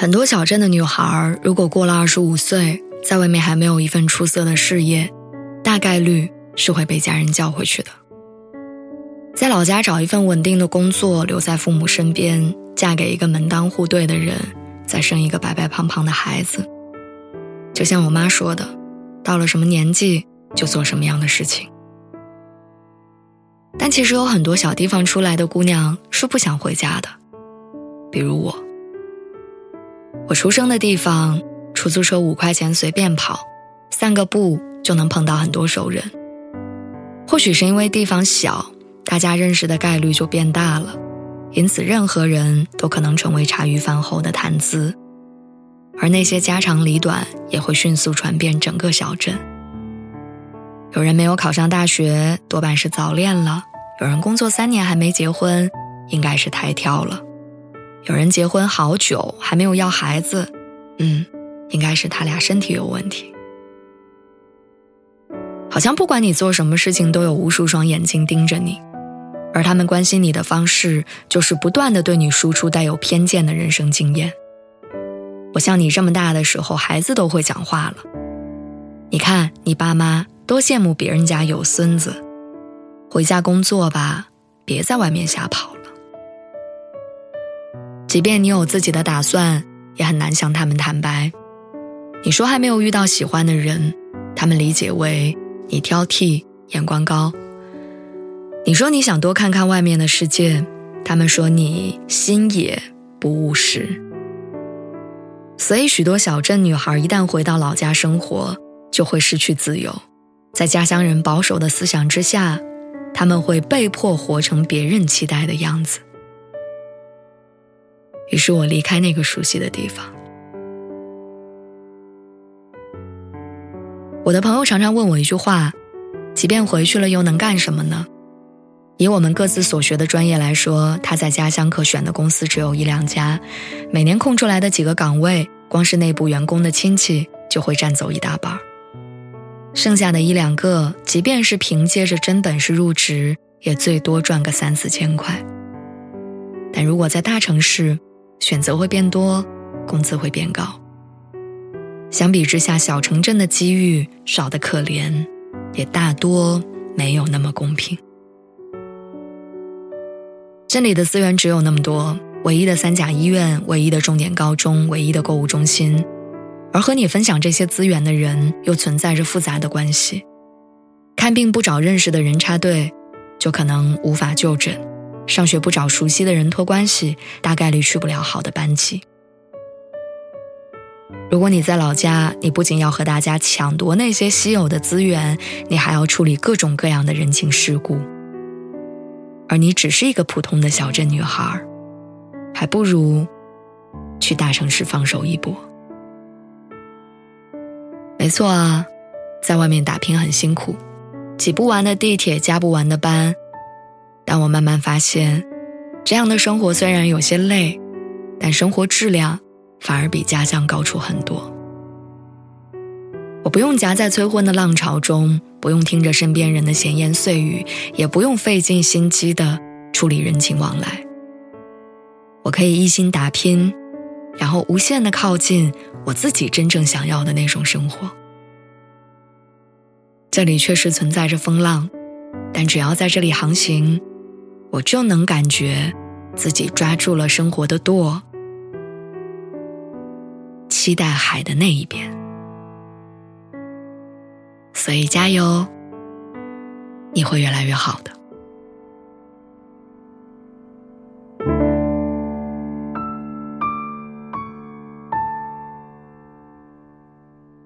很多小镇的女孩，如果过了二十五岁，在外面还没有一份出色的事业，大概率是会被家人叫回去的。在老家找一份稳定的工作，留在父母身边，嫁给一个门当户对的人，再生一个白白胖胖的孩子。就像我妈说的，到了什么年纪就做什么样的事情。但其实有很多小地方出来的姑娘是不想回家的，比如我。我出生的地方，出租车五块钱随便跑，散个步就能碰到很多熟人。或许是因为地方小，大家认识的概率就变大了，因此任何人都可能成为茶余饭后的谈资，而那些家长里短也会迅速传遍整个小镇。有人没有考上大学，多半是早恋了；有人工作三年还没结婚，应该是太挑了。有人结婚好久还没有要孩子，嗯，应该是他俩身体有问题。好像不管你做什么事情，都有无数双眼睛盯着你，而他们关心你的方式，就是不断的对你输出带有偏见的人生经验。我像你这么大的时候，孩子都会讲话了。你看你爸妈多羡慕别人家有孙子，回家工作吧，别在外面瞎跑。即便你有自己的打算，也很难向他们坦白。你说还没有遇到喜欢的人，他们理解为你挑剔、眼光高。你说你想多看看外面的世界，他们说你心野不务实。所以，许多小镇女孩一旦回到老家生活，就会失去自由。在家乡人保守的思想之下，他们会被迫活成别人期待的样子。于是我离开那个熟悉的地方。我的朋友常常问我一句话：“即便回去了，又能干什么呢？”以我们各自所学的专业来说，他在家乡可选的公司只有一两家，每年空出来的几个岗位，光是内部员工的亲戚就会占走一大半剩下的一两个，即便是凭借着真本事入职，也最多赚个三四千块。但如果在大城市，选择会变多，工资会变高。相比之下，小城镇的机遇少得可怜，也大多没有那么公平。这里的资源只有那么多，唯一的三甲医院，唯一的重点高中，唯一的购物中心，而和你分享这些资源的人又存在着复杂的关系。看病不找认识的人插队，就可能无法就诊。上学不找熟悉的人托关系，大概率去不了好的班级。如果你在老家，你不仅要和大家抢夺那些稀有的资源，你还要处理各种各样的人情世故。而你只是一个普通的小镇女孩，还不如去大城市放手一搏。没错啊，在外面打拼很辛苦，挤不完的地铁，加不完的班。但我慢慢发现，这样的生活虽然有些累，但生活质量反而比家乡高出很多。我不用夹在催婚的浪潮中，不用听着身边人的闲言碎语，也不用费尽心机的处理人情往来。我可以一心打拼，然后无限的靠近我自己真正想要的那种生活。这里确实存在着风浪，但只要在这里航行。我就能感觉自己抓住了生活的舵，期待海的那一边。所以加油，你会越来越好的。